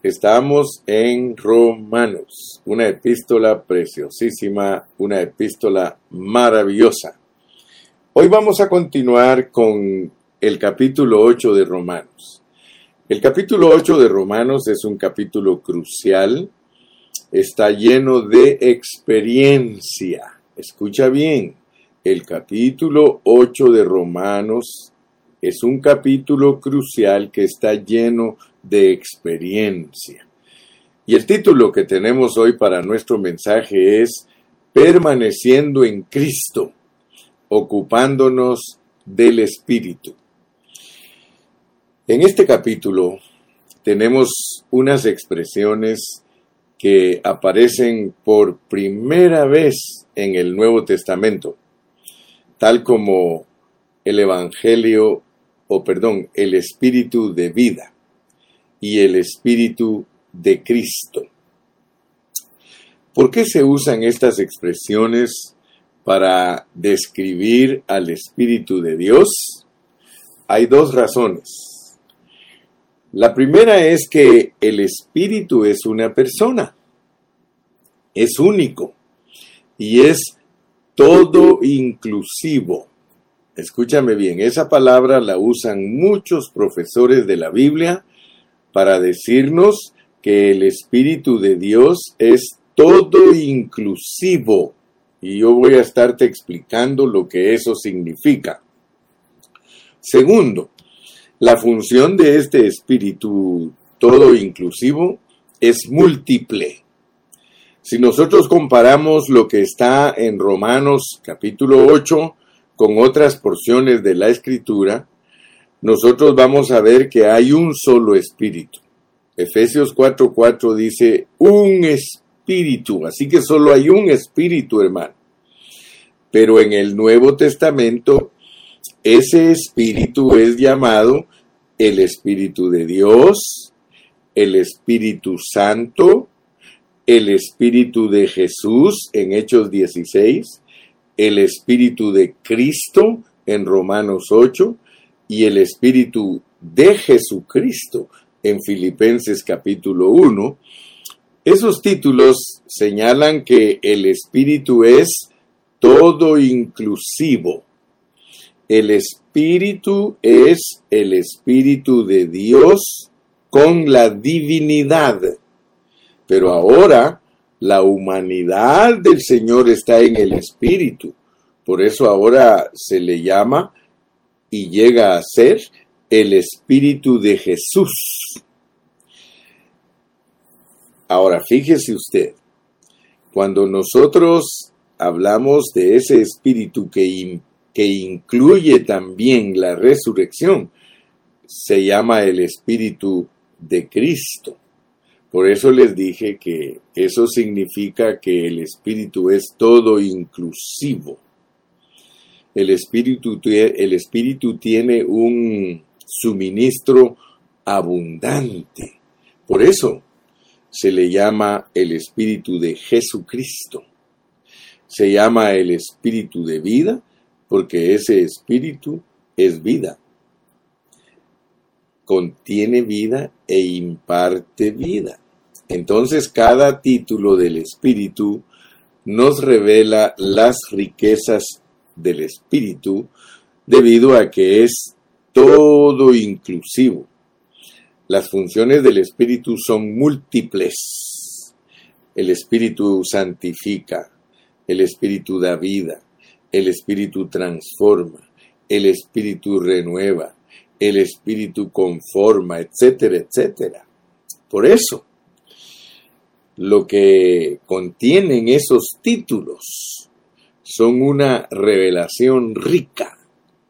Estamos en Romanos, una epístola preciosísima, una epístola maravillosa. Hoy vamos a continuar con el capítulo 8 de Romanos. El capítulo 8 de Romanos es un capítulo crucial, está lleno de experiencia. Escucha bien, el capítulo 8 de Romanos es un capítulo crucial que está lleno de experiencia. Y el título que tenemos hoy para nuestro mensaje es Permaneciendo en Cristo, ocupándonos del Espíritu. En este capítulo tenemos unas expresiones que aparecen por primera vez en el Nuevo Testamento, tal como el Evangelio o perdón, el espíritu de vida y el espíritu de Cristo. ¿Por qué se usan estas expresiones para describir al espíritu de Dios? Hay dos razones. La primera es que el espíritu es una persona, es único y es todo inclusivo. Escúchame bien, esa palabra la usan muchos profesores de la Biblia para decirnos que el Espíritu de Dios es todo inclusivo. Y yo voy a estarte explicando lo que eso significa. Segundo, la función de este Espíritu todo inclusivo es múltiple. Si nosotros comparamos lo que está en Romanos capítulo 8 con otras porciones de la escritura, nosotros vamos a ver que hay un solo espíritu. Efesios 4:4 dice un espíritu, así que solo hay un espíritu, hermano. Pero en el Nuevo Testamento, ese espíritu es llamado el Espíritu de Dios, el Espíritu Santo, el Espíritu de Jesús en Hechos 16, el Espíritu de Cristo en Romanos 8 y el Espíritu de Jesucristo en Filipenses capítulo 1, esos títulos señalan que el Espíritu es todo inclusivo. El Espíritu es el Espíritu de Dios con la divinidad. Pero ahora la humanidad del Señor está en el Espíritu. Por eso ahora se le llama y llega a ser el Espíritu de Jesús. Ahora fíjese usted, cuando nosotros hablamos de ese Espíritu que, que incluye también la resurrección, se llama el Espíritu de Cristo. Por eso les dije que eso significa que el espíritu es todo inclusivo. El espíritu, el espíritu tiene un suministro abundante. Por eso se le llama el espíritu de Jesucristo. Se llama el espíritu de vida porque ese espíritu es vida contiene vida e imparte vida. Entonces cada título del Espíritu nos revela las riquezas del Espíritu debido a que es todo inclusivo. Las funciones del Espíritu son múltiples. El Espíritu santifica, el Espíritu da vida, el Espíritu transforma, el Espíritu renueva, el espíritu conforma, etcétera, etcétera. Por eso, lo que contienen esos títulos son una revelación rica,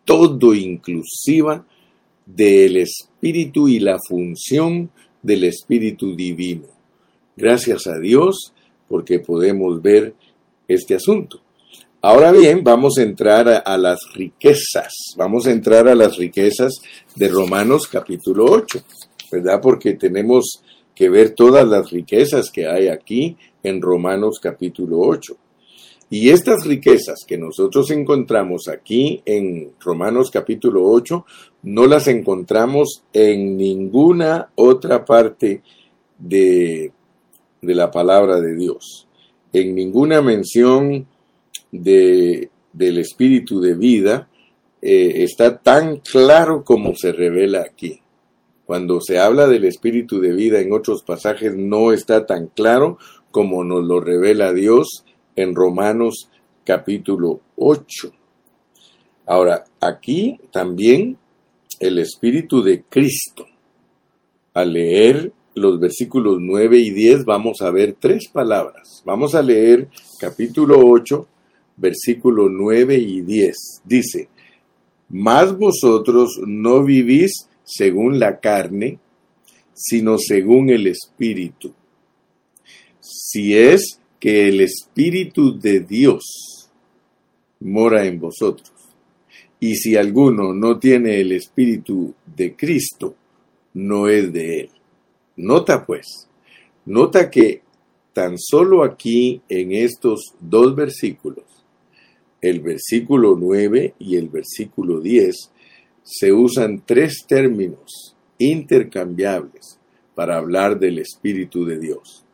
todo inclusiva del espíritu y la función del espíritu divino. Gracias a Dios porque podemos ver este asunto. Ahora bien, vamos a entrar a, las riquezas, vamos a entrar a las riquezas de Romanos capítulo 8, ¿verdad? Porque tenemos que ver todas las riquezas que hay aquí en Romanos capítulo 8. Y estas riquezas que nosotros encontramos aquí en Romanos capítulo 8, no las encontramos en ninguna otra parte de, de la palabra de Dios. En ninguna mención de, del espíritu de vida eh, está tan claro como se revela aquí. Cuando se habla del espíritu de vida en otros pasajes no está tan claro como nos lo revela Dios en Romanos capítulo 8. Ahora, aquí también el espíritu de Cristo. Al leer los versículos 9 y 10 vamos a ver tres palabras. Vamos a leer capítulo 8, versículo 9 y 10. Dice, mas vosotros no vivís según la carne, sino según el Espíritu. Si es que el Espíritu de Dios mora en vosotros. Y si alguno no tiene el Espíritu de Cristo, no es de él. Nota pues, nota que tan solo aquí en estos dos versículos, el versículo 9 y el versículo 10, se usan tres términos intercambiables para hablar del Espíritu de Dios.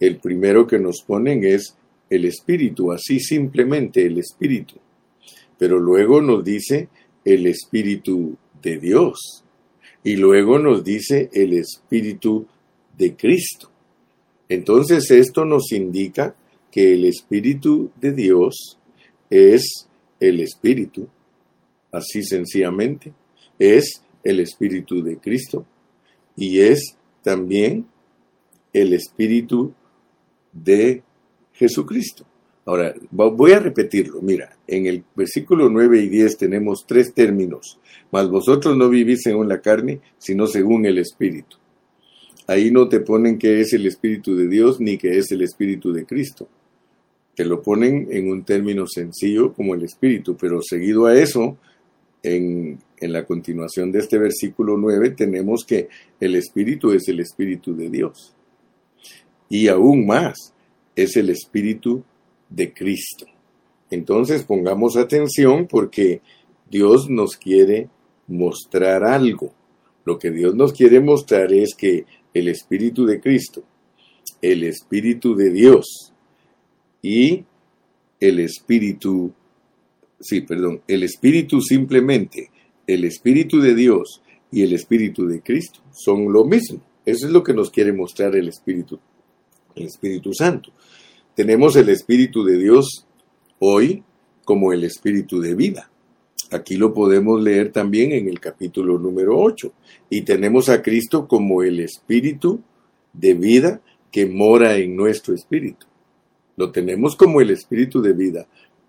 El primero que nos ponen es el Espíritu, así simplemente el Espíritu. Pero luego nos dice el Espíritu de Dios. Y luego nos dice el Espíritu de Cristo. Entonces esto nos indica que el Espíritu de Dios es el Espíritu así sencillamente, es el Espíritu de Cristo y es también el Espíritu de Jesucristo. Ahora, voy a repetirlo. Mira, en el versículo 9 y 10 tenemos tres términos. Mas vosotros no vivís según la carne, sino según el Espíritu. Ahí no te ponen que es el Espíritu de Dios ni que es el Espíritu de Cristo. Te lo ponen en un término sencillo como el Espíritu, pero seguido a eso en, la continuación de este versículo 9 tenemos que el Espíritu es el Espíritu de Dios. Y aún más, es el Espíritu de Cristo. Entonces pongamos atención porque Dios nos quiere mostrar algo. Lo que Dios nos quiere mostrar es que el Espíritu de Cristo, el Espíritu de Dios y el Espíritu sí, perdón, el Espíritu simplemente, el Espíritu de Dios y el Espíritu de Cristo son lo mismo. Eso es lo que nos quiere mostrar el Espíritu, el Espíritu Santo. Tenemos el Espíritu de Dios hoy como el Espíritu de vida. Aquí lo podemos leer también en el capítulo número 8. Y tenemos a Cristo como el Espíritu de vida que mora en nuestro espíritu. Lo tenemos como el Espíritu de vida,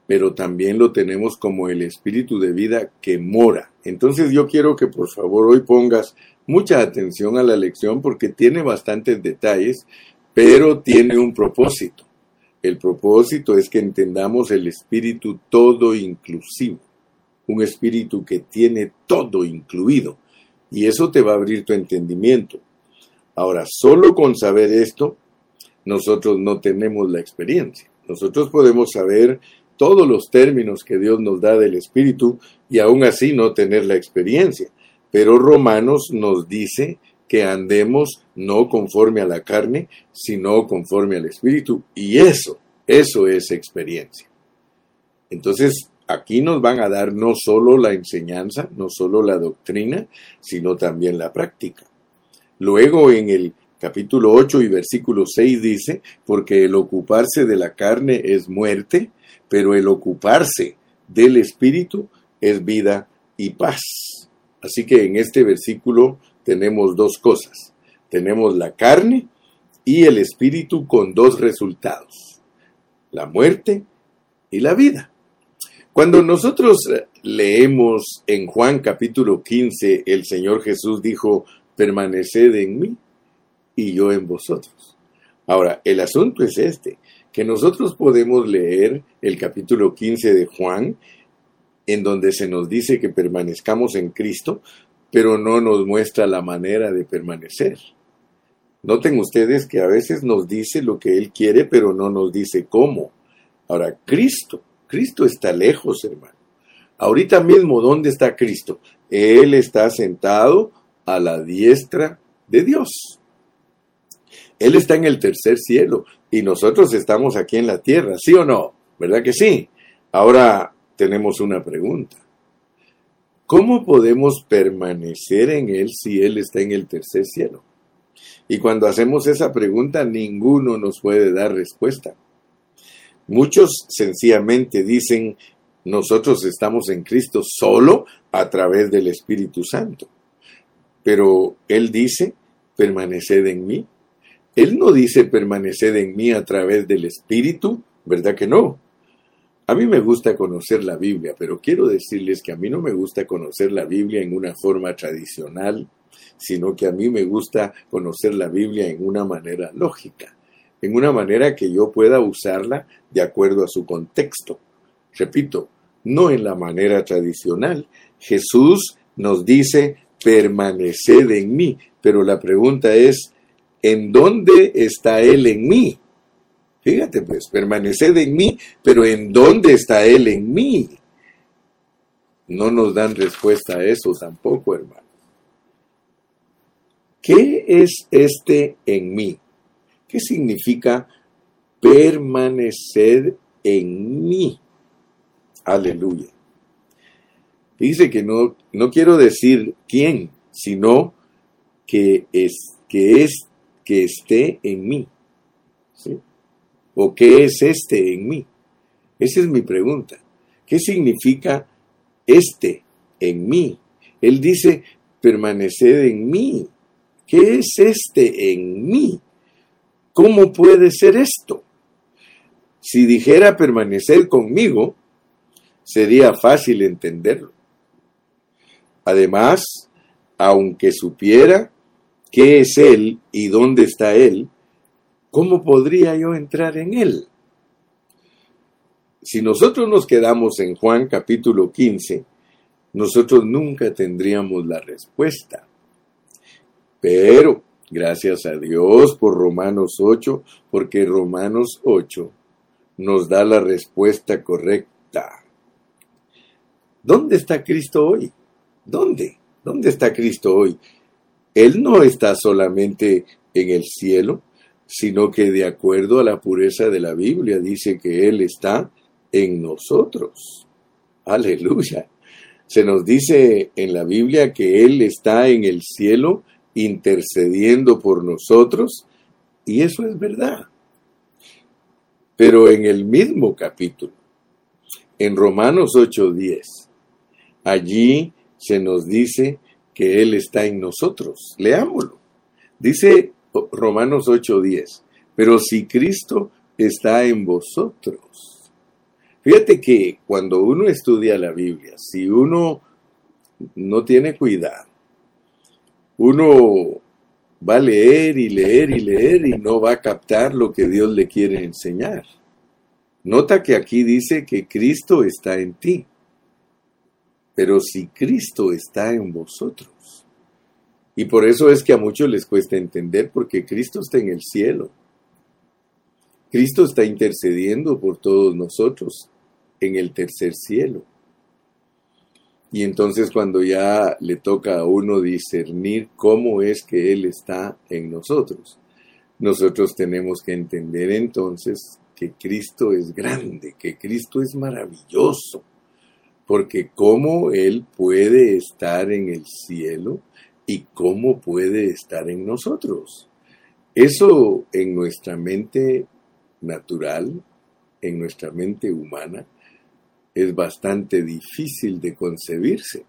pero también lo tenemos como el espíritu de vida que mora. Entonces yo quiero que por favor hoy pongas mucha atención a la lección porque tiene bastantes detalles, pero tiene un propósito. El propósito es que entendamos el espíritu todo inclusivo, un espíritu que tiene todo incluido, y eso te va a abrir tu entendimiento. Ahora, solo con saber esto, nosotros no tenemos la experiencia. Nosotros podemos saber todos los términos que Dios nos da del Espíritu y aún así no tener la experiencia. Pero Romanos nos dice que andemos no conforme a la carne, sino conforme al Espíritu. Y eso, eso es experiencia. Entonces, aquí nos van a dar no solo la enseñanza, no solo la doctrina, sino también la práctica. Luego en el capítulo 8 y versículo 6 dice, porque el ocuparse de la carne es muerte, pero el ocuparse del Espíritu es vida y paz. Así que en este versículo tenemos dos cosas. Tenemos la carne y el Espíritu con dos resultados, la muerte y la vida. Cuando nosotros leemos en Juan capítulo 15, el Señor Jesús dijo, permaneced en mí y yo en vosotros. Ahora, el asunto es este que nosotros podemos leer el capítulo 15 de Juan, en donde se nos dice que permanezcamos en Cristo, pero no nos muestra la manera de permanecer. Noten ustedes que a veces nos dice lo que Él quiere, pero no nos dice cómo. Ahora, Cristo, Cristo está lejos, hermano. Ahorita mismo, ¿dónde está Cristo? Él está sentado a la diestra de Dios. Él está en el tercer cielo y nosotros estamos aquí en la tierra, ¿sí o no? ¿Verdad que sí? Ahora tenemos una pregunta. ¿Cómo podemos permanecer en Él si Él está en el tercer cielo? Y cuando hacemos esa pregunta, ninguno nos puede dar respuesta. Muchos sencillamente dicen, nosotros estamos en Cristo solo a través del Espíritu Santo. Pero Él dice, permaneced en mí. Él no dice permaneced en mí a través del Espíritu, ¿verdad que no? A mí me gusta conocer la Biblia, pero quiero decirles que a mí no me gusta conocer la Biblia en una forma tradicional, sino que a mí me gusta conocer la Biblia en una manera lógica, en una manera que yo pueda usarla de acuerdo a su contexto. Repito, no en la manera tradicional. Jesús nos dice, permaneced en mí, pero la pregunta es, ¿en dónde está Él en mí? Fíjate pues, permaneced en mí, pero ¿en dónde está Él en mí? No nos dan respuesta a eso tampoco, hermano. ¿Qué es este en mí? ¿Qué significa permanecer en mí? Aleluya. Dice que no, no quiero decir quién, sino que es, que es, que esté en mí. ¿Sí? ¿O qué es este en mí? Esa es mi pregunta. ¿Qué significa este en mí? Él dice, permaneced en mí. ¿Qué es este en mí? ¿Cómo puede ser esto? Si dijera permanecer conmigo, sería fácil entenderlo. Además, aunque supiera qué es Él y dónde está Él, ¿cómo podría yo entrar en Él? Si nosotros nos quedamos en Juan capítulo 15, nosotros nunca tendríamos la respuesta. Pero, gracias a Dios por Romanos 8, porque Romanos 8 nos da la respuesta correcta. ¿Dónde está Cristo hoy? ¿Dónde? ¿Dónde está Cristo hoy? Él no está solamente en el cielo, sino que de acuerdo a la pureza de la Biblia dice que Él está en nosotros. Aleluya. Se nos dice en la Biblia que Él está en el cielo intercediendo por nosotros, y eso es verdad. Pero en el mismo capítulo, en Romanos 8:10, allí se nos dice que Él está en nosotros. Leámoslo. Dice Romanos 8:10, pero si Cristo está en vosotros. Fíjate que cuando uno estudia la Biblia, si uno no tiene cuidado, uno va a leer y leer y leer y no va a captar lo que Dios le quiere enseñar. Nota que aquí dice que Cristo está en ti. Pero si Cristo está en vosotros, y por eso es que a muchos les cuesta entender porque Cristo está en el cielo. Cristo está intercediendo por todos nosotros en el tercer cielo. Y entonces cuando ya le toca a uno discernir cómo es que Él está en nosotros, nosotros tenemos que entender entonces que Cristo es grande, que Cristo es maravilloso, porque cómo Él puede estar en el cielo y cómo puede estar en nosotros. Eso en nuestra mente natural, en nuestra mente humana, es bastante difícil de concebirse.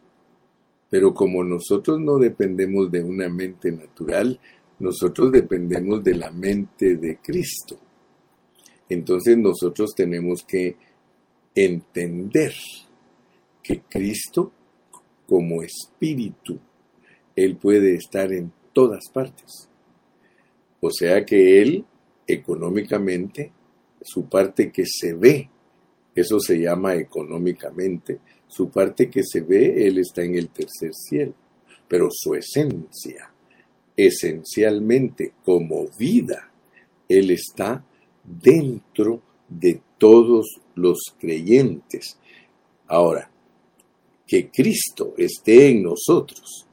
Pero como nosotros no dependemos de una mente natural, nosotros dependemos de la mente de Cristo. Entonces nosotros tenemos que entender que Cristo como espíritu él puede estar en todas partes. O sea que Él, económicamente, su parte que se ve, eso se llama económicamente, su parte que se ve, Él está en el tercer cielo. Pero su esencia, esencialmente como vida, Él está dentro de todos los creyentes. Ahora, que Cristo esté en nosotros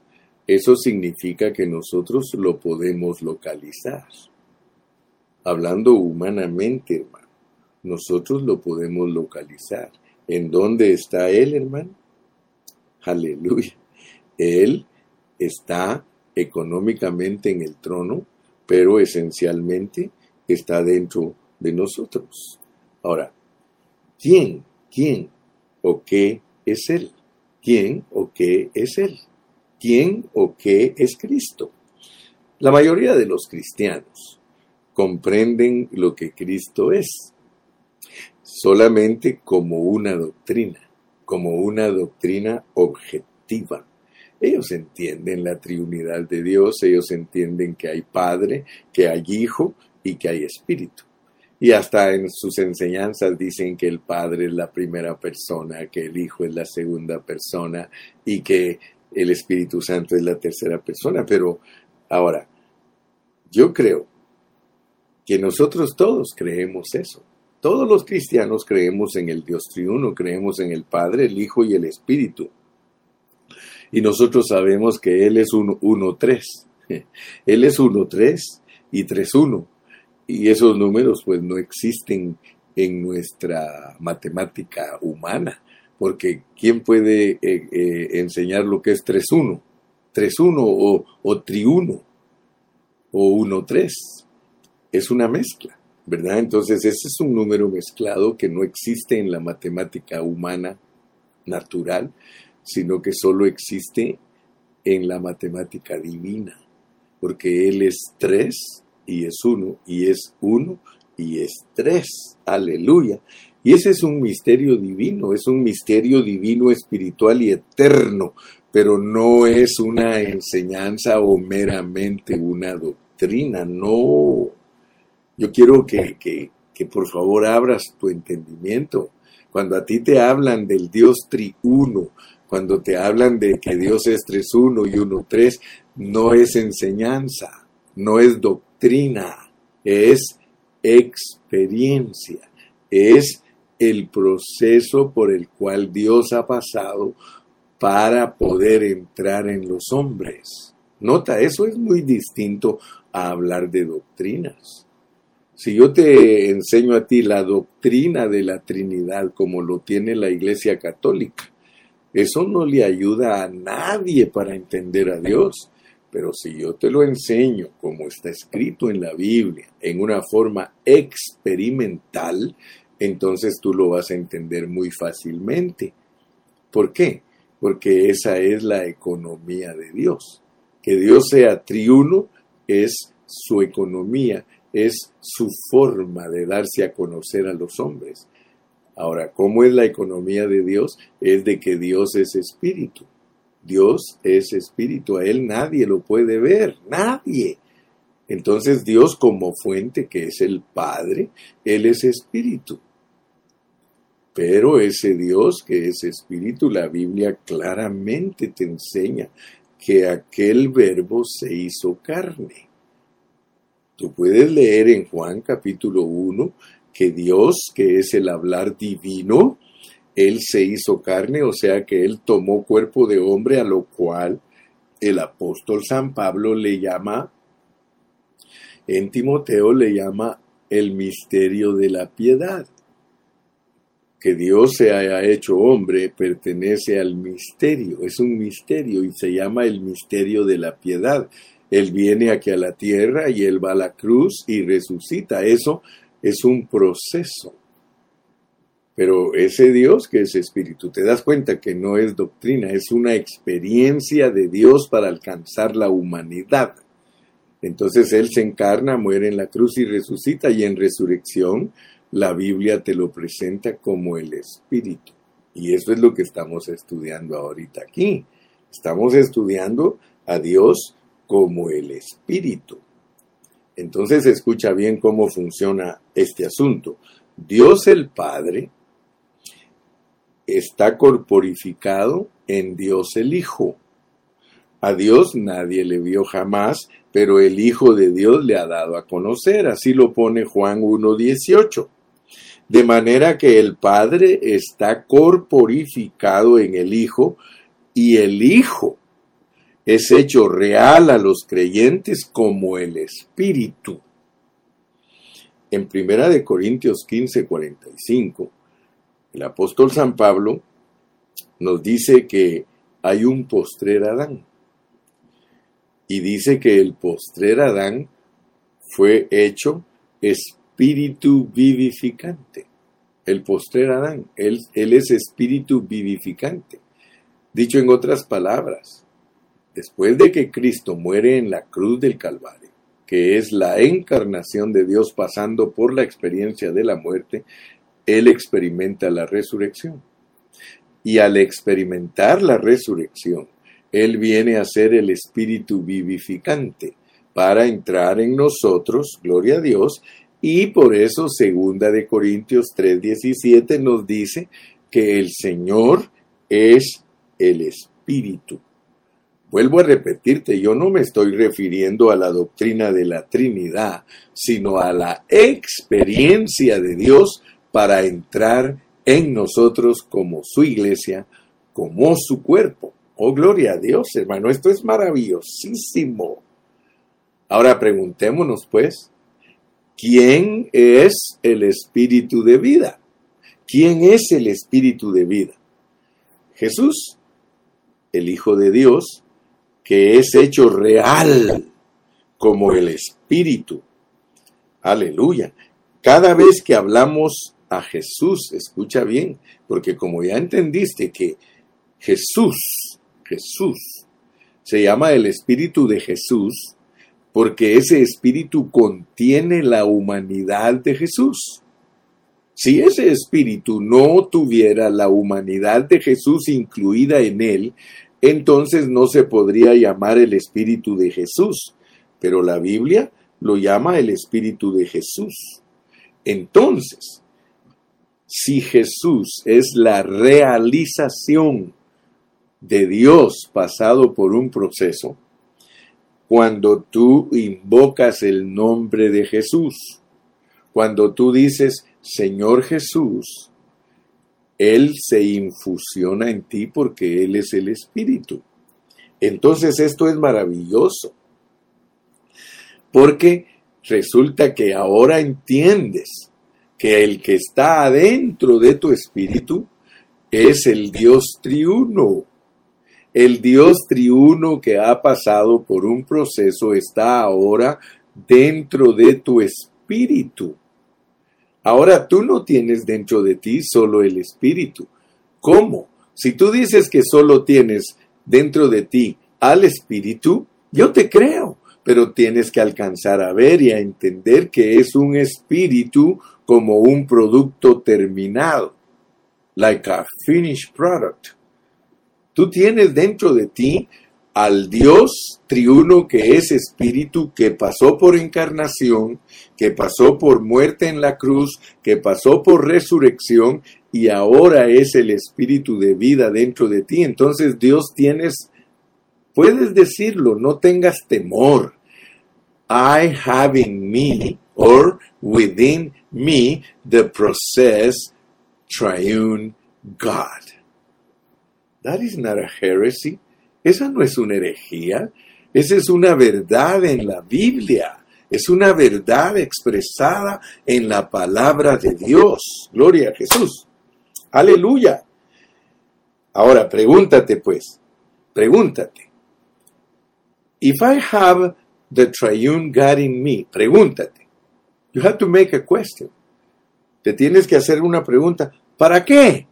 eso significa que nosotros lo podemos localizar. hablando humanamente, hermano, nosotros lo podemos localizar. ¿En dónde está Él, hermano? Aleluya. Él está económicamente en el trono, pero esencialmente está dentro de nosotros. Ahora, ¿quién, quién o qué es Él? ¿Quién o qué es Él? ¿Quién o qué es Cristo? La mayoría de los cristianos comprenden lo que Cristo es solamente como una doctrina, como una doctrina objetiva. Ellos entienden la triunidad de Dios, ellos entienden que hay Padre, que hay Hijo y que hay Espíritu. Y hasta en sus enseñanzas dicen que el Padre es la primera persona, que el Hijo es la segunda persona y que el Espíritu Santo es la tercera persona. Pero ahora, yo creo que nosotros todos creemos eso. Todos los cristianos creemos en el Dios triuno, creemos en el Padre, el Hijo y el Espíritu. Y nosotros sabemos que Él es uno tres. Él es uno tres y tres uno. Y esos números pues no existen en nuestra matemática humana, porque ¿quién puede eh, eh, enseñar lo que es tres uno? Tres uno o, o triuno o uno tres es una mezcla, ¿verdad? Entonces ese es un número mezclado que no existe en la matemática humana natural, sino que solo existe en la matemática divina, porque Él es tres y es uno, y es uno y es tres. Aleluya. Y ese es un misterio divino, es un misterio divino espiritual y eterno, pero no es una enseñanza o meramente una doctrina, no. Yo quiero que, que, por favor abras tu entendimiento. Cuando a ti te hablan del Dios triuno, cuando te hablan de que Dios es tres uno y uno tres, no es enseñanza, no es doctrina, es experiencia, es el proceso por el cual Dios ha pasado para poder entrar en los hombres. Nota, eso es muy distinto a hablar de doctrinas. Si yo te enseño a ti la doctrina de la Trinidad como lo tiene la Iglesia Católica, eso no le ayuda a nadie para entender a Dios. Pero si yo te lo enseño como está escrito en la Biblia, en una forma experimental, entonces tú lo vas a entender muy fácilmente. ¿Por qué? Porque esa es la economía de Dios. Que Dios sea triuno es su economía es su forma de darse a conocer a los hombres. Ahora, ¿cómo es la economía de Dios? Es de que Dios es espíritu. Dios es espíritu, a Él nadie lo puede ver, nadie. Entonces Dios como fuente, que es el Padre, Él es espíritu. Pero ese Dios que es espíritu, la Biblia claramente te enseña que aquel verbo se hizo carne. Tú puedes leer en Juan capítulo 1 que Dios, que es el hablar divino, Él se hizo carne, o sea que Él tomó cuerpo de hombre, a lo cual el apóstol San Pablo le llama, en Timoteo le llama el misterio de la piedad. Que Dios se haya hecho hombre pertenece al misterio, es un misterio y se llama el misterio de la piedad. Él viene aquí a la tierra y Él va a la cruz y resucita. Eso es un proceso. Pero ese Dios que es espíritu, te das cuenta que no es doctrina, es una experiencia de Dios para alcanzar la humanidad. Entonces Él se encarna, muere en la cruz y resucita y en resurrección la Biblia te lo presenta como el espíritu. Y eso es lo que estamos estudiando ahorita aquí. Estamos estudiando a Dios como el Espíritu. Entonces escucha bien cómo funciona este asunto. Dios el Padre está corporificado en Dios el Hijo. A Dios nadie le vio jamás, pero el Hijo de Dios le ha dado a conocer. Así lo pone Juan 1.18. De manera que el Padre está corporificado en el Hijo y el Hijo es hecho real a los creyentes como el Espíritu. En Primera de Corintios 15, 45, el apóstol San Pablo nos dice que hay un postrer Adán. Y dice que el postrer Adán fue hecho espíritu vivificante. El postrer Adán, él, él es espíritu vivificante. Dicho en otras palabras, después de que Cristo muere en la cruz del Calvario, que es la encarnación de Dios pasando por la experiencia de la muerte, Él experimenta la resurrección. Y al experimentar la resurrección, Él viene a ser el Espíritu vivificante para entrar en nosotros, gloria a Dios, y por eso segunda de Corintios 3:17 nos dice que el Señor es el Espíritu. Vuelvo a repetirte, yo no me estoy refiriendo a la doctrina de la Trinidad, sino a la experiencia de Dios para entrar en nosotros como su iglesia, como su cuerpo. Oh, gloria a Dios, hermano, esto es maravillosísimo. Ahora preguntémonos, pues, ¿quién es el espíritu de vida? ¿Quién es el espíritu de vida? Jesús, el Hijo de Dios, que es hecho real como el espíritu. Aleluya. Cada vez que hablamos a Jesús, escucha bien, porque como ya entendiste que Jesús, Jesús, se llama el Espíritu de Jesús, porque ese Espíritu contiene la humanidad de Jesús. Si ese Espíritu no tuviera la humanidad de Jesús incluida en él, entonces no se podría llamar el Espíritu de Jesús, pero la Biblia lo llama el Espíritu de Jesús. Entonces, si Jesús es la realización de Dios pasado por un proceso, cuando tú invocas el nombre de Jesús, cuando tú dices, Señor Jesús, Él se infusiona en ti porque Él es el Espíritu. Entonces esto es maravilloso, porque resulta que ahora entiendes que el que está adentro de tu espíritu es el Dios triuno. El Dios triuno que ha pasado por un proceso está ahora dentro de tu espíritu. Ahora tú no tienes dentro de ti solo el espíritu. ¿Cómo? Si tú dices que solo tienes dentro de ti al espíritu, yo te creo, pero tienes que alcanzar a ver y a entender que es un espíritu como un producto terminado, like a finished product. Tú tienes dentro de ti al Dios triuno que es espíritu, que pasó por encarnación, que pasó por muerte en la cruz, que pasó por resurrección y ahora es el espíritu de vida dentro de ti. Entonces Dios tienes, puedes decirlo, no tengas temor. I have in me or within me the process triune God. That is not a heresy. Esa no es una herejía. Esa es una verdad en la Biblia. Es una verdad expresada en la palabra de Dios. Gloria a Jesús. Aleluya. Ahora, pregúntate pues, pregúntate. If I have the triune God in me, pregúntate. You have to make a question. Te tienes que hacer una pregunta. ¿Para qué?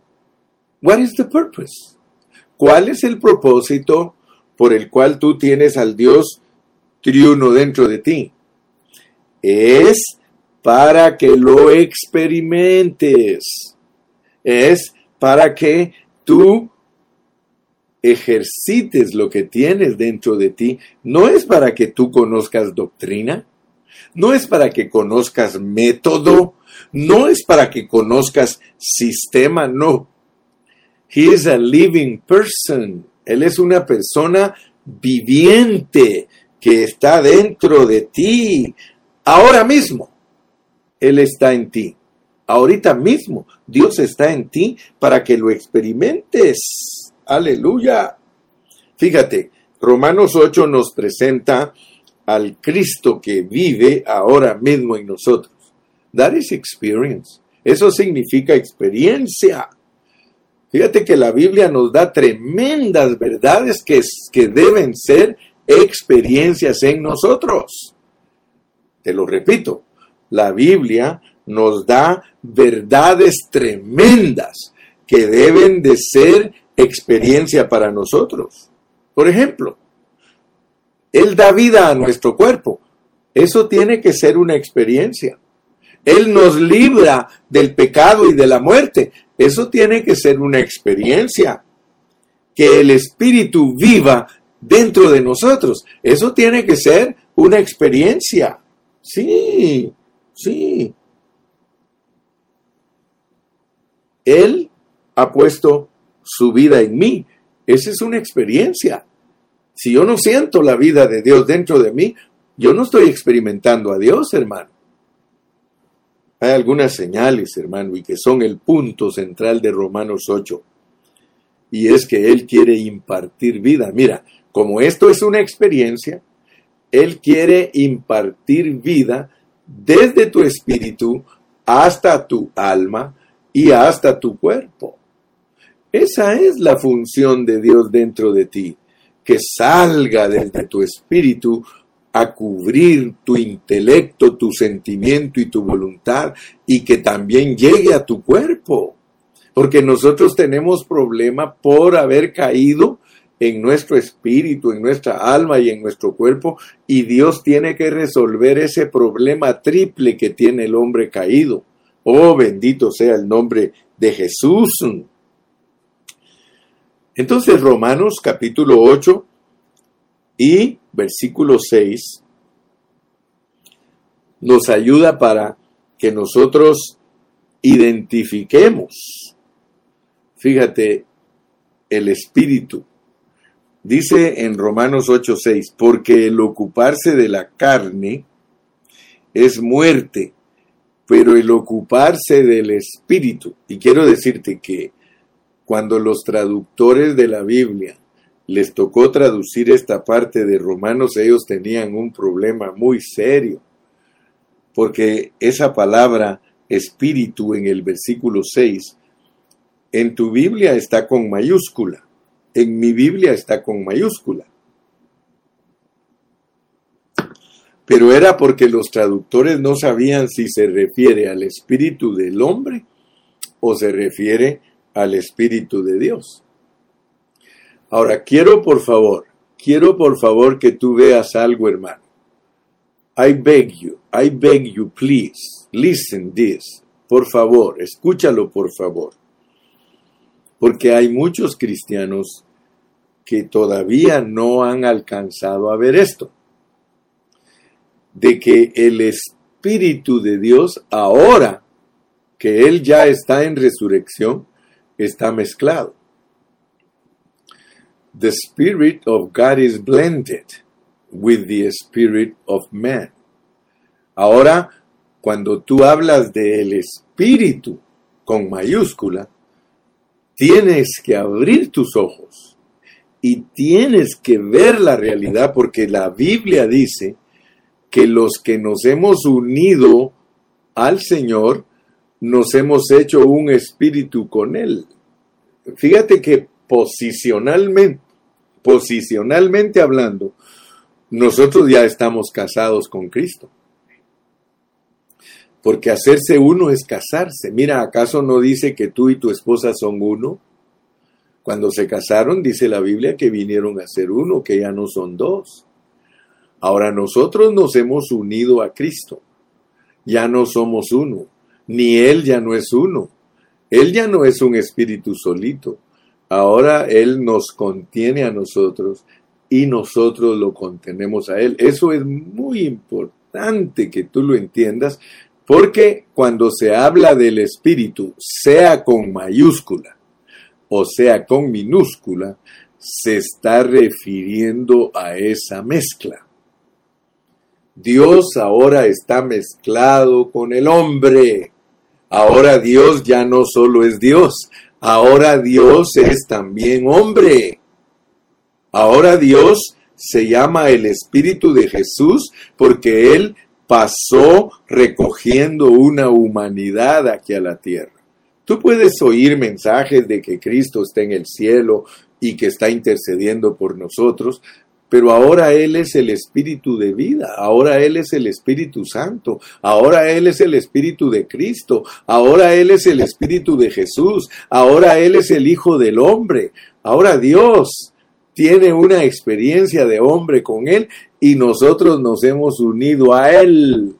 What is the purpose? ¿Cuál es el propósito por el cual tú tienes al Dios triuno dentro de ti? Es para que lo experimentes. Es para que tú ejercites lo que tienes dentro de ti. No es para que tú conozcas doctrina. No es para que conozcas método, no es para que conozcas sistema, no. He is a living person. Él es una persona viviente que está dentro de ti. Ahora mismo, Él está en ti. Ahorita mismo, Dios está en ti para que lo experimentes. Aleluya. Fíjate, Romanos 8 nos presenta al Cristo que vive ahora mismo en nosotros. That is experience. Eso significa experiencia. Fíjate que la Biblia nos da tremendas verdades que, que deben ser experiencias en nosotros. Te lo repito, la Biblia nos da verdades tremendas que deben de ser experiencia para nosotros. Por ejemplo, Él da vida a nuestro cuerpo. Eso tiene que ser una experiencia. Él nos libra del pecado y de la muerte. Eso tiene que ser una experiencia. Que el Espíritu viva dentro de nosotros. Eso tiene que ser una experiencia. Sí, sí. Él ha puesto su vida en mí. Esa es una experiencia. Si yo no siento la vida de Dios dentro de mí, yo no estoy experimentando a Dios, hermano. Hay algunas señales, hermano, y que son el punto central de Romanos 8. Y es que Él quiere impartir vida. Mira, como esto es una experiencia, Él quiere impartir vida desde tu espíritu hasta tu alma y hasta tu cuerpo. Esa es la función de Dios dentro de ti, que salga desde tu espíritu a cubrir tu intelecto, tu sentimiento y tu voluntad y que también llegue a tu cuerpo. Porque nosotros tenemos problema por haber caído en nuestro espíritu, en nuestra alma y en nuestro cuerpo y Dios tiene que resolver ese problema triple que tiene el hombre caído. Oh, bendito sea el nombre de Jesús. Entonces Romanos capítulo 8 y versículo 6 nos ayuda para que nosotros identifiquemos, fíjate, el espíritu. Dice en Romanos 8:6, porque el ocuparse de la carne es muerte, pero el ocuparse del espíritu, y quiero decirte que cuando los traductores de la Biblia les tocó traducir esta parte de Romanos, ellos tenían un problema muy serio, porque esa palabra espíritu en el versículo 6, en tu Biblia está con mayúscula, en mi Biblia está con mayúscula. Pero era porque los traductores no sabían si se refiere al espíritu del hombre o se refiere al espíritu de Dios. Ahora, quiero por favor, quiero por favor que tú veas algo, hermano. I beg you, I beg you, please, listen this. Por favor, escúchalo por favor. Porque hay muchos cristianos que todavía no han alcanzado a ver esto. De que el Espíritu de Dios, ahora que Él ya está en resurrección, está mezclado the Spirit of God is blended with the Spirit of man. Ahora, cuando tú hablas del Espíritu con mayúscula, tienes que abrir tus ojos y tienes que ver la realidad porque la Biblia dice que los que nos hemos unido al Señor, nos hemos hecho un espíritu con Él. Fíjate que posicionalmente, posicionalmente hablando, nosotros ya estamos casados con Cristo. Porque hacerse uno es casarse. Mira, ¿acaso no dice que tú y tu esposa son uno? Cuando se casaron, dice la Biblia que vinieron a ser uno, que ya no son dos. Ahora nosotros nos hemos unido a Cristo. Ya no somos uno. Ni Él ya no es uno. Él ya no es un espíritu solito. Ahora Él nos contiene a nosotros y nosotros lo contenemos a Él. Eso es muy importante que tú lo entiendas porque cuando se habla del Espíritu, sea con mayúscula o sea con minúscula, se está refiriendo a esa mezcla. Dios ahora está mezclado con el hombre. Ahora Dios ya no solo es Dios, Ahora Dios es también hombre. Ahora Dios se llama el Espíritu de Jesús porque Él pasó recogiendo una humanidad aquí a la tierra. Tú puedes oír mensajes de que Cristo está en el cielo y que está intercediendo por nosotros, pero ahora Él es el Espíritu de vida, ahora Él es el Espíritu Santo, ahora Él es el Espíritu de Cristo, ahora Él es el Espíritu de Jesús, ahora Él es el Hijo del Hombre, ahora Dios tiene una experiencia de hombre con Él y nosotros nos hemos unido a Él.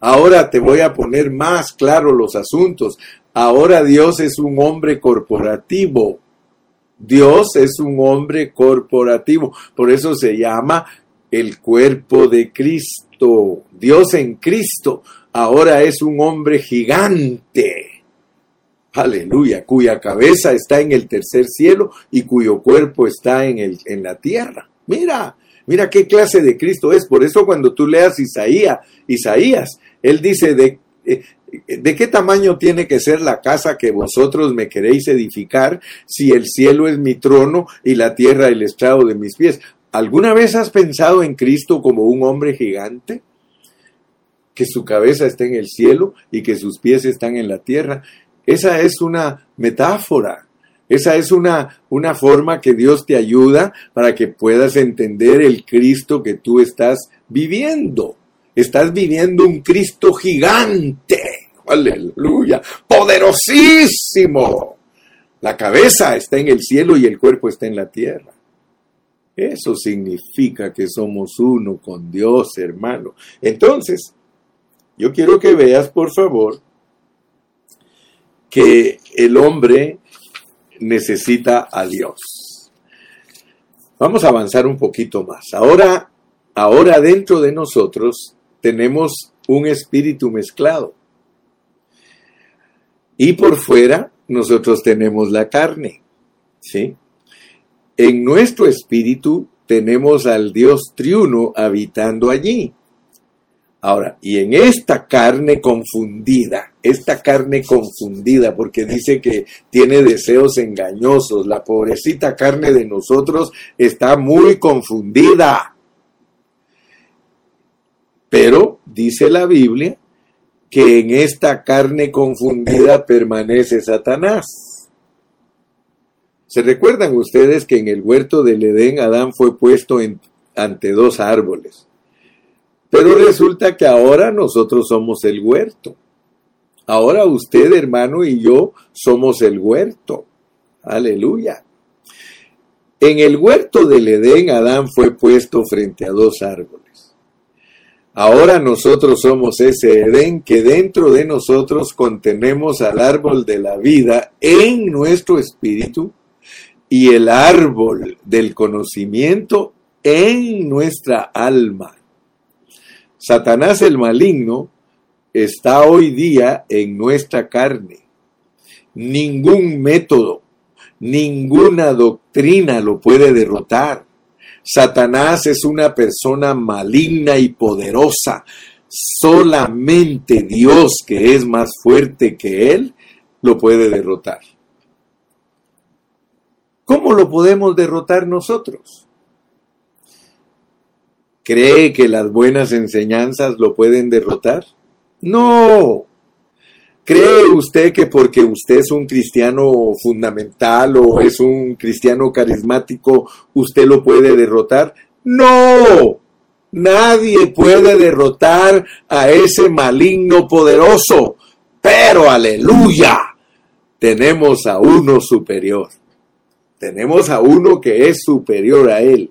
Ahora te voy a poner más claro los asuntos. Ahora Dios es un hombre corporativo. Dios es un hombre corporativo. Por eso se llama el cuerpo de Cristo. Dios en Cristo ahora es un hombre gigante. Aleluya, cuya cabeza está en el tercer cielo y cuyo cuerpo está en, el, en la tierra. Mira, mira qué clase de Cristo es. Por eso cuando tú leas Isaías, Isaías, él dice de, eh, ¿De qué tamaño tiene que ser la casa que vosotros me queréis edificar si el cielo es mi trono y la tierra el estrado de mis pies? ¿Alguna vez has pensado en Cristo como un hombre gigante? Que su cabeza está en el cielo y que sus pies están en la tierra. Esa es una metáfora. Esa es una, una forma que Dios te ayuda para que puedas entender el Cristo que tú estás viviendo. Estás viviendo un Cristo gigante aleluya, poderosísimo. La cabeza está en el cielo y el cuerpo está en la tierra. Eso significa que somos uno con Dios, hermano. Entonces, yo quiero que veas, por favor, que el hombre necesita a Dios. Vamos a avanzar un poquito más. Ahora, ahora dentro de nosotros tenemos un espíritu mezclado. Y por fuera nosotros tenemos la carne. ¿sí? En nuestro espíritu tenemos al Dios triuno habitando allí. Ahora, y en esta carne confundida, esta carne confundida, porque dice que tiene deseos engañosos, la pobrecita carne de nosotros está muy confundida. Pero, dice la Biblia, que en esta carne confundida permanece Satanás. ¿Se recuerdan ustedes que en el huerto del Edén Adán fue puesto ante dos árboles? Pero resulta que ahora nosotros somos el huerto. Ahora usted, hermano, y yo somos el huerto. Aleluya. En el huerto del Edén Adán fue puesto frente a dos árboles. Ahora nosotros somos ese Edén que dentro de nosotros contenemos al árbol de la vida en nuestro espíritu y el árbol del conocimiento en nuestra alma. Satanás el maligno está hoy día en nuestra carne. Ningún método, ninguna doctrina lo puede derrotar. Satanás es una persona maligna y poderosa. Solamente Dios, que es más fuerte que Él, lo puede derrotar. ¿Cómo lo podemos derrotar nosotros? ¿Cree que las buenas enseñanzas lo pueden derrotar? No, ¿Cree usted que porque usted es un cristiano fundamental o es un cristiano carismático, usted lo puede derrotar? No, nadie puede derrotar a ese maligno poderoso, pero aleluya, tenemos a uno superior. Tenemos a uno que es superior a él.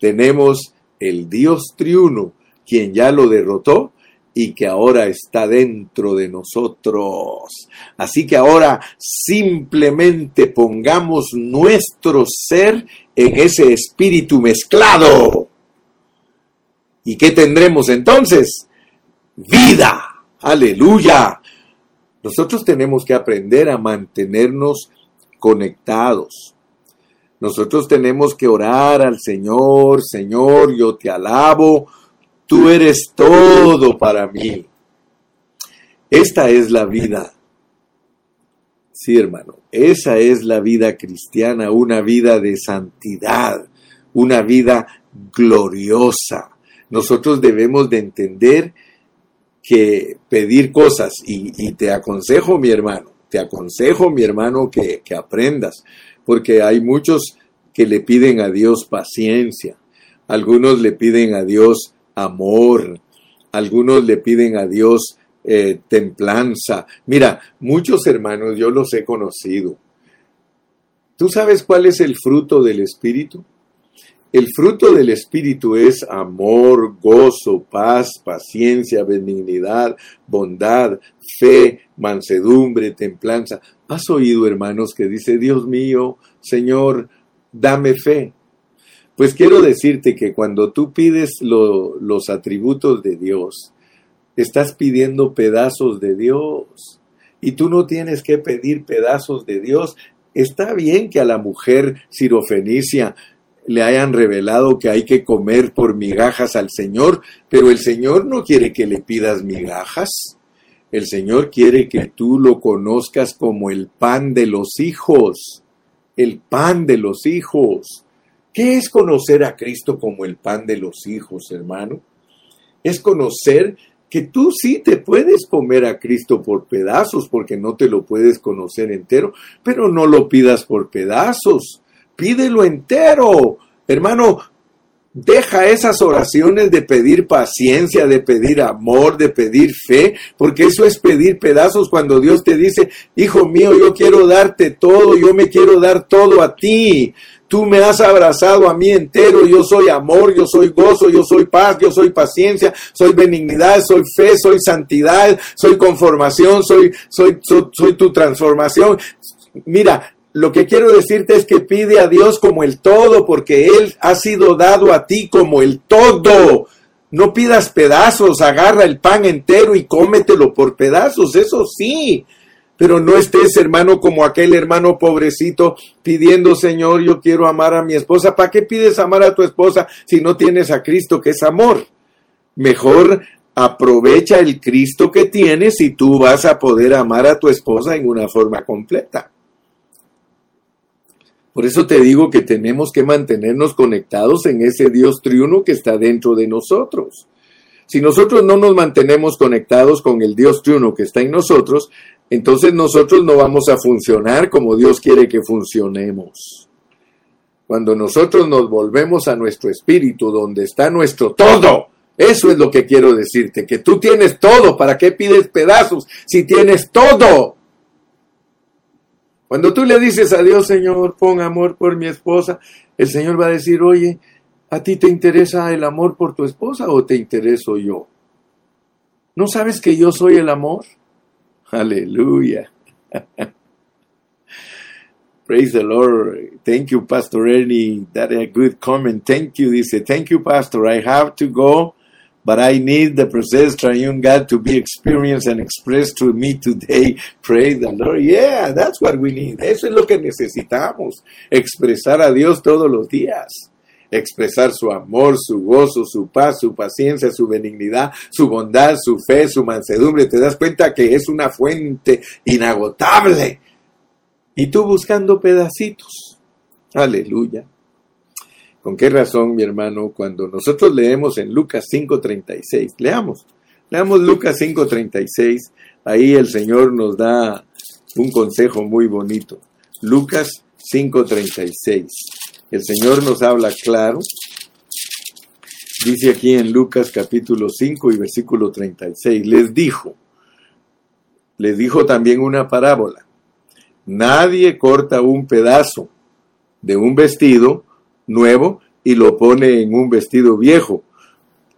Tenemos el Dios triuno, quien ya lo derrotó y que ahora está dentro de nosotros. Así que ahora simplemente pongamos nuestro ser en ese espíritu mezclado. ¿Y qué tendremos entonces? Vida. Aleluya. Nosotros tenemos que aprender a mantenernos conectados. Nosotros tenemos que orar al Señor, Señor, yo te alabo, Tú eres todo para mí. Esta es la vida. Sí, hermano, esa es la vida cristiana, una vida de santidad, una vida gloriosa. nosotros debemos de entender que pedir cosas, y, te aconsejo mi hermano, te aconsejo mi hermano que, que aprendas, porque hay muchos que le piden a Dios paciencia, algunos le piden a Dios amor, algunos le piden a Dios eh, templanza. Mira, muchos hermanos yo los he conocido. ¿Tú sabes cuál es el fruto del Espíritu? El fruto del Espíritu es amor, gozo, paz, paciencia, benignidad, bondad, fe, mansedumbre, templanza. ¿Has oído, hermanos, que dice, Dios mío, Señor, dame fe? Pues quiero decirte que cuando tú pides los atributos de Dios, estás pidiendo pedazos de Dios. Y tú no tienes que pedir pedazos de Dios. Está bien que a la mujer sirofenicia le hayan revelado que hay que comer por migajas al Señor, pero el Señor no quiere que le pidas migajas. El Señor quiere que tú lo conozcas como el pan de los hijos, el pan de los hijos. ¿Qué es conocer a Cristo como el pan de los hijos, hermano? Es conocer que tú sí te puedes comer a Cristo por pedazos, porque no te lo puedes conocer entero, pero no lo pidas por pedazos, pídelo entero. Hermano, Deja esas oraciones de pedir paciencia, de pedir amor, de pedir fe, porque eso es pedir pedazos cuando Dios te dice, hijo mío, yo quiero darte todo, yo me quiero dar todo a ti. Tú me has abrazado a mí entero, yo soy amor, yo soy gozo, yo soy paz, yo soy paciencia, soy benignidad, soy fe, soy santidad, soy conformación, soy, soy, soy, soy tu transformación. Mira, lo que quiero decirte es que pide a Dios como el todo, porque Él ha sido dado a ti como el todo. No pidas pedazos, agarra el pan entero y cómetelo por pedazos, eso sí. Pero no estés, hermano, como aquel hermano pobrecito pidiendo, Señor, yo quiero amar a mi esposa. ¿Para qué pides amar a tu esposa si no tienes a Cristo, que es amor? Mejor aprovecha el Cristo que tienes y tú vas a poder amar a tu esposa en una forma completa. Por eso te digo que tenemos que mantenernos conectados en ese Dios triuno que está dentro de nosotros. Si nosotros no nos mantenemos conectados con el Dios triuno que está en nosotros, entonces nosotros no vamos a funcionar como Dios quiere que funcionemos. Cuando nosotros nos volvemos a nuestro espíritu, donde está nuestro todo, eso es lo que quiero decirte, que tú tienes todo, ¿para qué pides pedazos si tienes todo? Cuando tú le dices a Dios, Señor, pon amor por mi esposa, el Señor va a decir, oye, ¿a ti te interesa el amor por tu esposa o te intereso yo? ¿No sabes que yo soy el amor? Aleluya. Praise the Lord. Thank you, Pastor Ernie. That a good comment. Thank you. Dice, thank you, Pastor. I have to go. but I need the process triune God to be experienced and expressed to me today. Praise the Lord. Yeah, that's what we need. Eso es lo que necesitamos. Expresar a Dios todos los días. Expresar su amor, su gozo, su paz, su paciencia, su benignidad, su bondad, su fe, su mansedumbre. Te das cuenta que es una fuente inagotable. Y tú buscando pedacitos. Aleluya. ¿Con qué razón, mi hermano, cuando nosotros leemos en Lucas 5:36, leamos, leamos Lucas 5:36, ahí el Señor nos da un consejo muy bonito. Lucas 5:36, el Señor nos habla claro. Dice aquí en Lucas capítulo 5 y versículo 36, les dijo, les dijo también una parábola. Nadie corta un pedazo de un vestido nuevo y lo pone en un vestido viejo.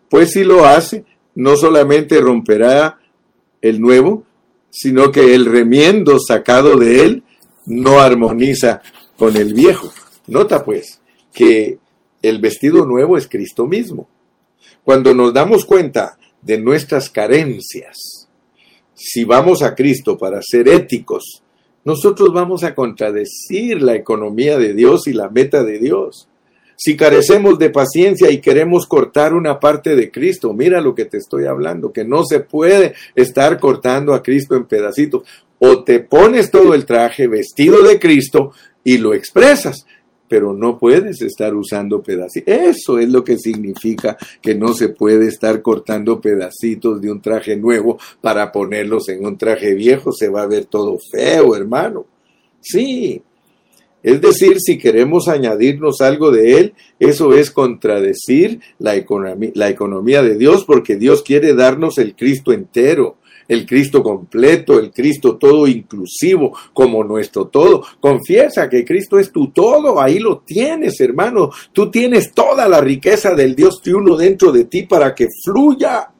Pues si lo hace, no solamente romperá el nuevo, sino que el remiendo sacado de él no armoniza con el viejo. Nota pues que el vestido nuevo es Cristo mismo. Cuando nos damos cuenta de nuestras carencias, si vamos a Cristo para ser éticos, nosotros vamos a contradecir la economía de Dios y la meta de Dios. Si carecemos de paciencia y queremos cortar una parte de Cristo, mira lo que te estoy hablando, que no se puede estar cortando a Cristo en pedacitos. O te pones todo el traje vestido de Cristo y lo expresas. Pero no puedes estar usando pedacitos. Eso es lo que significa que no se puede estar cortando pedacitos de un traje nuevo para ponerlos en un traje viejo. Se va a ver todo feo, hermano. Sí. Es decir, si queremos añadirnos algo de Él, eso es contradecir la economía, la economía de Dios, porque Dios quiere darnos el Cristo entero el Cristo completo, el Cristo todo inclusivo, como nuestro todo. Confiesa que Cristo es tu todo, ahí lo tienes, hermano. Tú tienes toda la riqueza del Dios triuno dentro de ti para que fluya.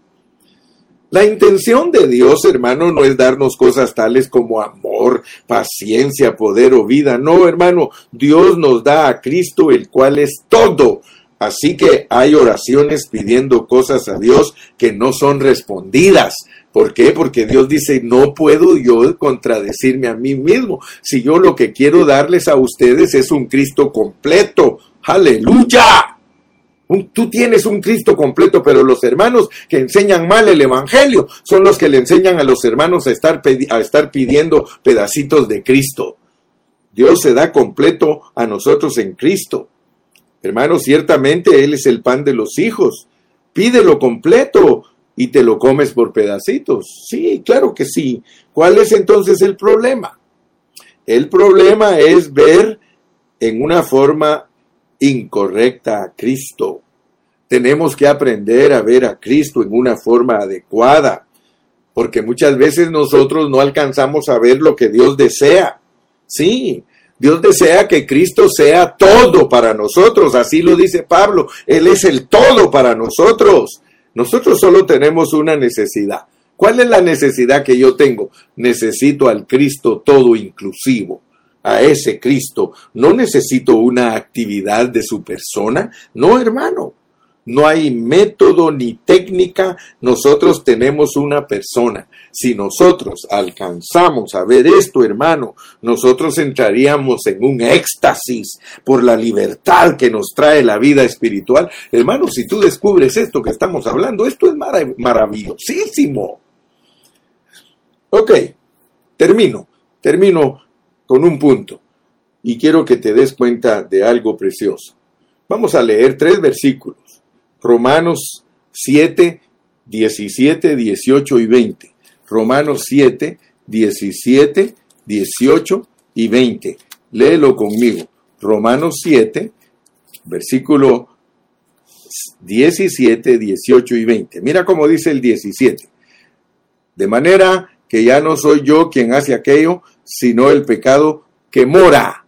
La intención de Dios, hermano, no es darnos cosas tales como amor, paciencia, poder o vida. No, hermano, Dios nos da a Cristo, el cual es todo. Así que hay oraciones pidiendo cosas a Dios que no son respondidas. ¿Por qué? Porque Dios dice, no puedo yo contradecirme a mí mismo. Si yo lo que quiero darles a ustedes es un Cristo completo. Aleluya. Tú tienes un Cristo completo, pero los hermanos que enseñan mal el Evangelio son los que le enseñan a los hermanos a estar, pidiendo pedacitos de Cristo. Dios se da completo a nosotros en Cristo. Hermanos, ciertamente Él es el pan de los hijos. Pídelo completo y te lo comes por pedacitos. Sí, claro que sí. ¿Cuál es entonces el problema? El problema es ver en una forma incorrecta a Cristo. Tenemos que aprender a ver a Cristo en una forma adecuada, porque muchas veces nosotros no alcanzamos a ver lo que Dios desea. Sí, Dios desea que Cristo sea todo para nosotros, así lo dice Pablo, Él es el todo para nosotros. Nosotros solo tenemos una necesidad. ¿Cuál es la necesidad que yo tengo? Necesito al Cristo todo inclusivo, a ese Cristo. No necesito una actividad de su persona. No, hermano. No hay método ni técnica, nosotros tenemos una persona. Si nosotros alcanzamos a ver esto, hermano, nosotros entraríamos en un éxtasis por la libertad que nos trae la vida espiritual. Hermano, si tú descubres esto que estamos hablando, esto es maravillosísimo. Ok, termino, termino con un punto y quiero que te des cuenta de algo precioso. Vamos a leer tres versículos Romanos 7, 17, 18 y 20. Romanos 7, 17, 18 y 20. Léelo conmigo. Romanos 7, versículo 17, 18 y 20. Mira cómo dice el 17. De manera que ya no soy yo quien hace aquello, sino el pecado que mora.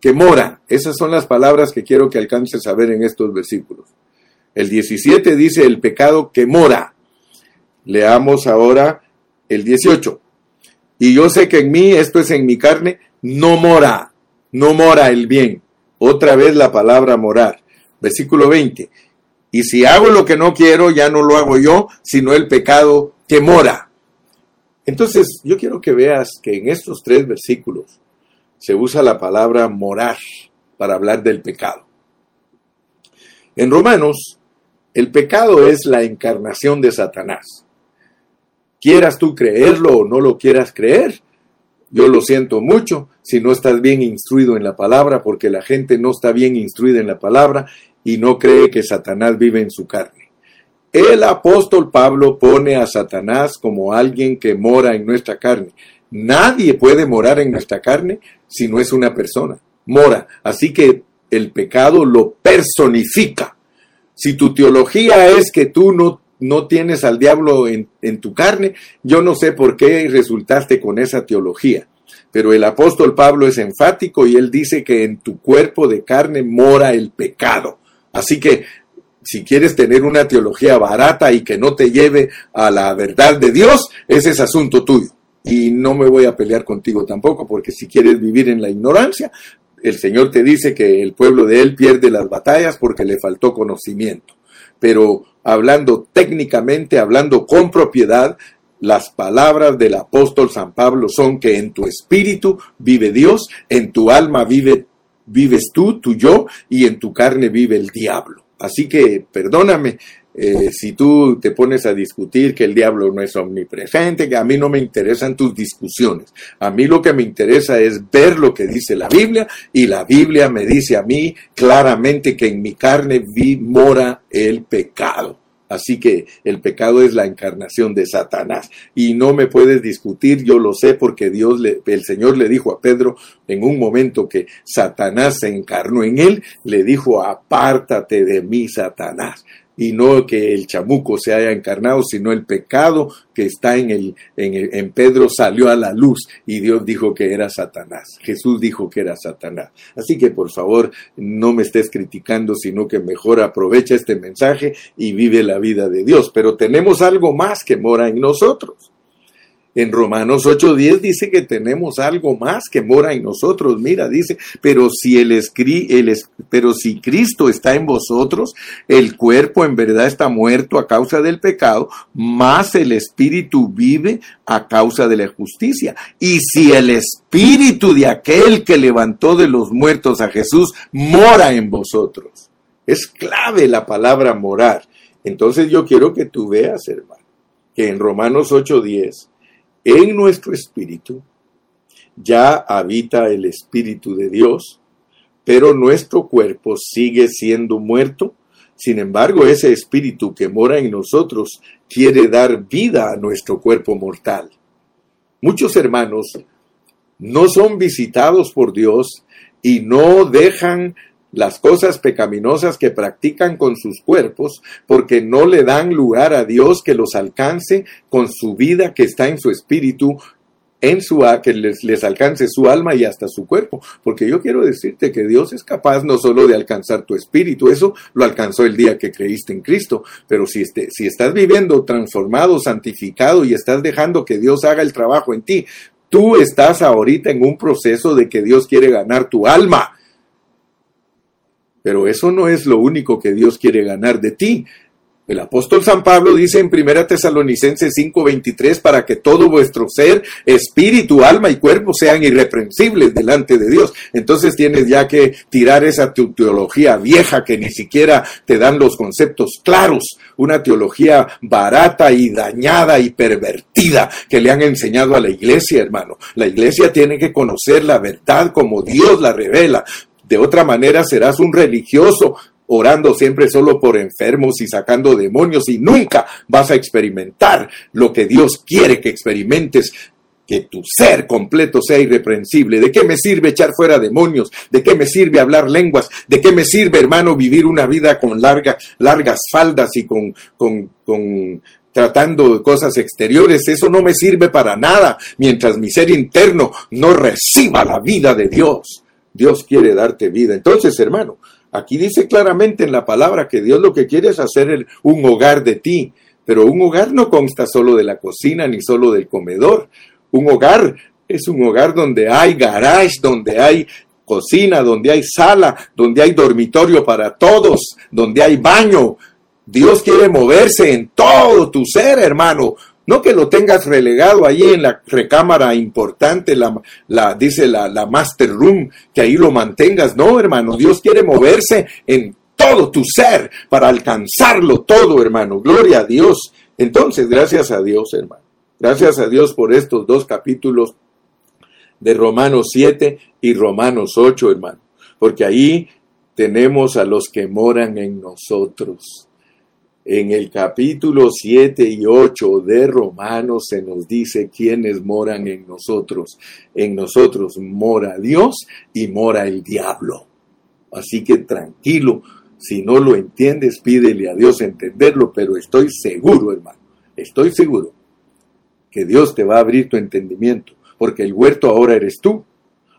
Que mora. Esas son las palabras que quiero que alcances a ver en estos versículos. El 17 dice el pecado que mora. Leamos ahora el 18. Y yo sé que en mí, esto es en mi carne, no mora, no mora el bien. Otra vez la palabra morar. Versículo 20. Y si hago lo que no quiero, ya no lo hago yo, sino el pecado que mora. Entonces, yo quiero que veas que en estos tres versículos se usa la palabra morar para hablar del pecado. En Romanos el pecado es la encarnación de Satanás. Quieras tú creerlo o no lo quieras creer, yo lo siento mucho si no estás bien instruido en la palabra, porque la gente no está bien instruida en la palabra y no cree que Satanás vive en su carne. El apóstol Pablo pone a Satanás como alguien que mora en nuestra carne. Nadie puede morar en nuestra carne si no es una persona. Mora. Así que el pecado lo personifica. Si tu teología es que tú no, no tienes al diablo en, en tu carne, yo no sé por qué resultaste con esa teología. Pero el apóstol Pablo es enfático y él dice que en tu cuerpo de carne mora el pecado. Así que si quieres tener una teología barata y que no te lleve a la verdad de Dios, ese es asunto tuyo. Y no me voy a pelear contigo tampoco, porque si quieres vivir en la ignorancia, el Señor te dice que el pueblo de Él pierde las batallas porque le faltó conocimiento. Pero hablando técnicamente, hablando con propiedad, las palabras del apóstol San Pablo son que en tu espíritu vive Dios, en tu alma vive, vives tú, tu yo, y en tu carne vive el diablo. Así que, perdóname, eh, si tú te pones a discutir que el diablo no es omnipresente, que a mí no me interesan tus discusiones. A mí lo que me interesa es ver lo que dice la Biblia y la Biblia me dice a mí claramente que en mi carne vi mora el pecado. Así que el pecado es la encarnación de Satanás. Y no me puedes discutir, yo lo sé porque Dios, le, el Señor le dijo a Pedro en un momento que Satanás se encarnó en él, le dijo, apártate de mí, Satanás y no que el chamuco se haya encarnado, sino el pecado que está en, el, en, en, Pedro salió a la luz y Dios dijo que era Satanás. Jesús dijo que era Satanás. Así que por favor no me estés criticando, sino que mejor aprovecha este mensaje y vive la vida de Dios. Pero tenemos algo más que mora en nosotros. En Romanos 8:10 dice que tenemos algo más que mora en nosotros. Mira, dice, pero si el, el pero si Cristo está en vosotros, el cuerpo en verdad está muerto a causa del pecado, más el espíritu vive a causa de la justicia. Y si el espíritu de aquel que levantó de los muertos a Jesús mora en vosotros. Es clave la palabra morar. Entonces yo quiero que tú veas, hermano, que en Romanos 8:10 en nuestro espíritu ya habita el Espíritu de Dios, pero nuestro cuerpo sigue siendo muerto. Sin embargo, ese Espíritu que mora en nosotros quiere dar vida a nuestro cuerpo mortal. Muchos hermanos no son visitados por Dios y no dejan las cosas pecaminosas que practican con sus cuerpos, porque no le dan lugar a Dios que los alcance con su vida que está en su espíritu, en su que les, les, alcance su alma y hasta su cuerpo. Porque yo quiero decirte que Dios es capaz no solo de alcanzar tu espíritu, eso lo alcanzó el día que creíste en Cristo, pero si, este, si estás viviendo transformado, santificado y estás dejando que Dios haga el trabajo en ti, tú estás ahorita en un proceso de que Dios quiere ganar tu alma pero eso no es lo único que Dios quiere ganar de ti. El apóstol San Pablo dice en 1 Tesalonicenses 5:23 para que todo vuestro ser, espíritu, alma y cuerpo sean irreprensibles delante de Dios. Entonces tienes ya que tirar esa teología vieja que ni siquiera te dan los conceptos claros, una teología barata y dañada y pervertida que le han enseñado a la iglesia, hermano. La iglesia tiene que conocer la verdad como Dios la revela. De otra manera serás un religioso orando siempre solo por enfermos y sacando demonios y nunca vas a experimentar lo que Dios quiere que experimentes que tu ser completo sea irreprensible. ¿De qué me sirve echar fuera demonios? ¿De qué me sirve hablar lenguas? ¿De qué me sirve, hermano, vivir una vida con largas faldas y con, con, con tratando de cosas exteriores? Eso no me sirve para nada mientras mi ser interno no reciba la vida de Dios. Dios quiere darte vida. Entonces, hermano, aquí dice claramente en la palabra que Dios lo que quiere es hacer un hogar de ti. Pero un hogar no consta solo de la cocina ni solo del comedor. Un hogar es un hogar donde hay garage, donde hay cocina, donde hay sala, donde hay dormitorio para todos, donde hay baño. Dios quiere moverse en todo tu ser, hermano. No que lo tengas relegado ahí en la recámara importante, la, dice la, la master room, que ahí lo mantengas. No, hermano, Dios quiere moverse en todo tu ser para alcanzarlo todo, hermano. Gloria a Dios. Entonces, gracias a Dios, hermano. Gracias a Dios por estos dos capítulos de Romanos 7 y Romanos 8, hermano. Porque ahí tenemos a los que moran en nosotros. En el capítulo 7 y 8 de Romanos se nos dice quiénes moran en nosotros. En nosotros mora Dios y mora el diablo. Así que tranquilo, si no lo entiendes, pídele a Dios entenderlo, pero estoy seguro, hermano, estoy seguro que Dios te va a abrir tu entendimiento, porque el huerto ahora eres tú.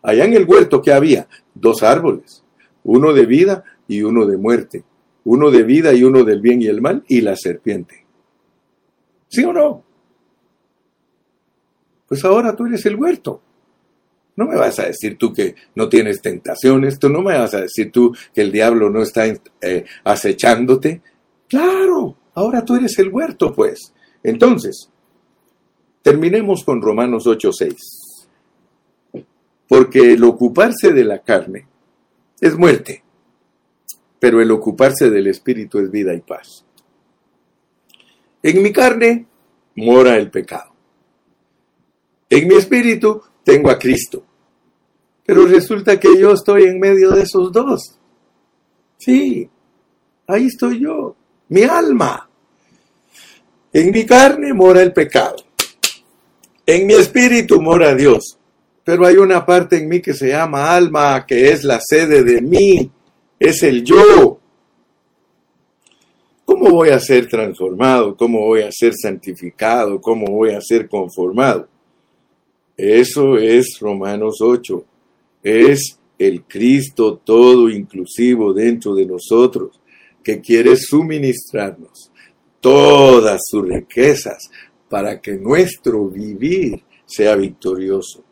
Allá en el huerto que había dos árboles, uno de vida y uno de muerte uno de vida y uno del bien y el mal, y la serpiente. ¿Sí o no? Pues ahora tú eres el huerto. No me vas a decir tú que no tienes tentaciones, tú no me vas a decir tú que el diablo no está eh, acechándote. Claro, ahora tú eres el huerto, pues. Entonces, terminemos con Romanos 8:6. Porque el ocuparse de la carne es muerte pero el ocuparse del Espíritu es vida y paz. En mi carne mora el pecado. En mi espíritu tengo a Cristo. Pero resulta que yo estoy en medio de esos dos. Sí, ahí estoy yo, mi alma. En mi carne mora el pecado. En mi espíritu mora Dios. Pero hay una parte en mí que se llama alma, que es la sede de mí, es el yo. ¿Cómo voy a ser transformado? ¿Cómo voy a ser santificado? ¿Cómo voy a ser conformado? Eso es Romanos 8. Es el Cristo todo inclusivo dentro de nosotros que quiere suministrarnos todas sus riquezas para que nuestro vivir sea victorioso.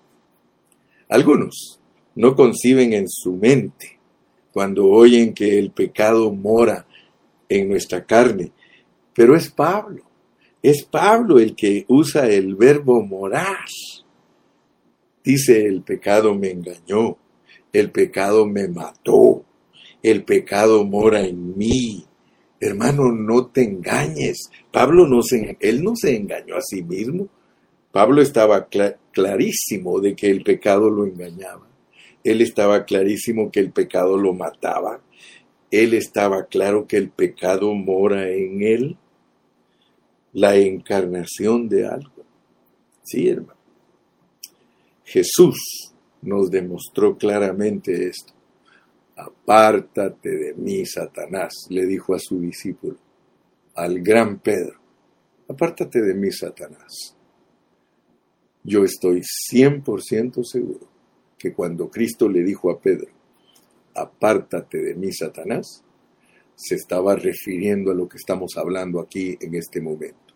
Algunos no conciben en su mente cuando oyen que el pecado mora en nuestra carne, pero es Pablo, es Pablo el que usa el verbo morar. Dice, el pecado me engañó, el pecado me mató, el pecado mora en mí. Hermano, no te engañes. Pablo no se, él no se engañó a sí mismo. Pablo estaba clarísimo de que el pecado lo engañaba. Él estaba clarísimo que el pecado lo mataba. Él estaba claro que el pecado mora en él. La encarnación de algo. Sí, hermano. Jesús nos demostró claramente esto. Apártate de mí, Satanás, le dijo a su discípulo, al gran Pedro. Apártate de mí, Satanás. Yo estoy 100% seguro que cuando Cristo le dijo a Pedro, apártate de mí, Satanás, se estaba refiriendo a lo que estamos hablando aquí en este momento.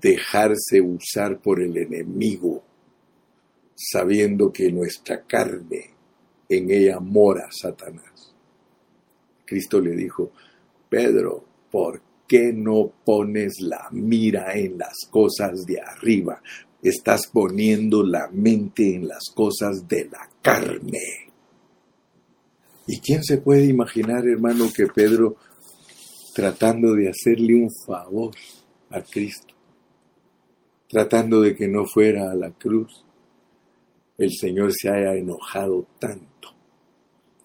Dejarse usar por el enemigo, sabiendo que nuestra carne, en ella mora Satanás. Cristo le dijo, Pedro, ¿por qué no pones la mira en las cosas de arriba? Estás poniendo la mente en las cosas de la carne. ¿Y quién se puede imaginar, hermano, que Pedro, tratando de hacerle un favor a Cristo, tratando de que no fuera a la cruz, el Señor se haya enojado tanto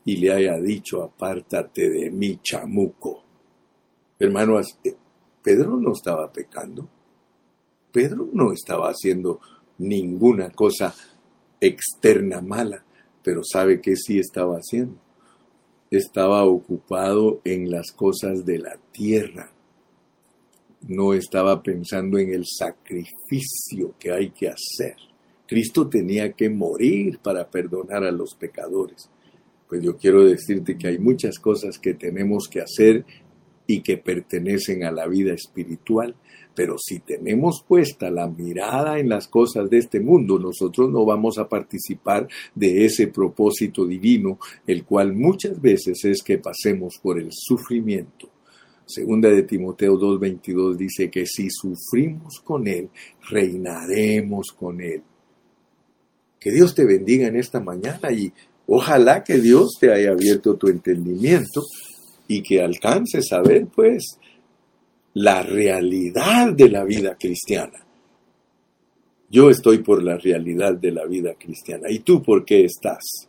y le haya dicho, apártate de mí, chamuco. Hermano, Pedro no estaba pecando. Pedro no estaba haciendo ninguna cosa externa mala, pero sabe que sí estaba haciendo. Estaba ocupado en las cosas de la tierra. No estaba pensando en el sacrificio que hay que hacer. Cristo tenía que morir para perdonar a los pecadores. Pues yo quiero decirte que hay muchas cosas que tenemos que hacer y que pertenecen a la vida espiritual, pero si tenemos puesta la mirada en las cosas de este mundo, nosotros no vamos a participar de ese propósito divino, el cual muchas veces es que pasemos por el sufrimiento. Segunda de Timoteo 2.22 dice que si sufrimos con Él, reinaremos con Él. Que Dios te bendiga en esta mañana y ojalá que Dios te haya abierto tu entendimiento y que alcances a ver, pues, la realidad de la vida cristiana. Yo estoy por la realidad de la vida cristiana. ¿Y tú por qué estás?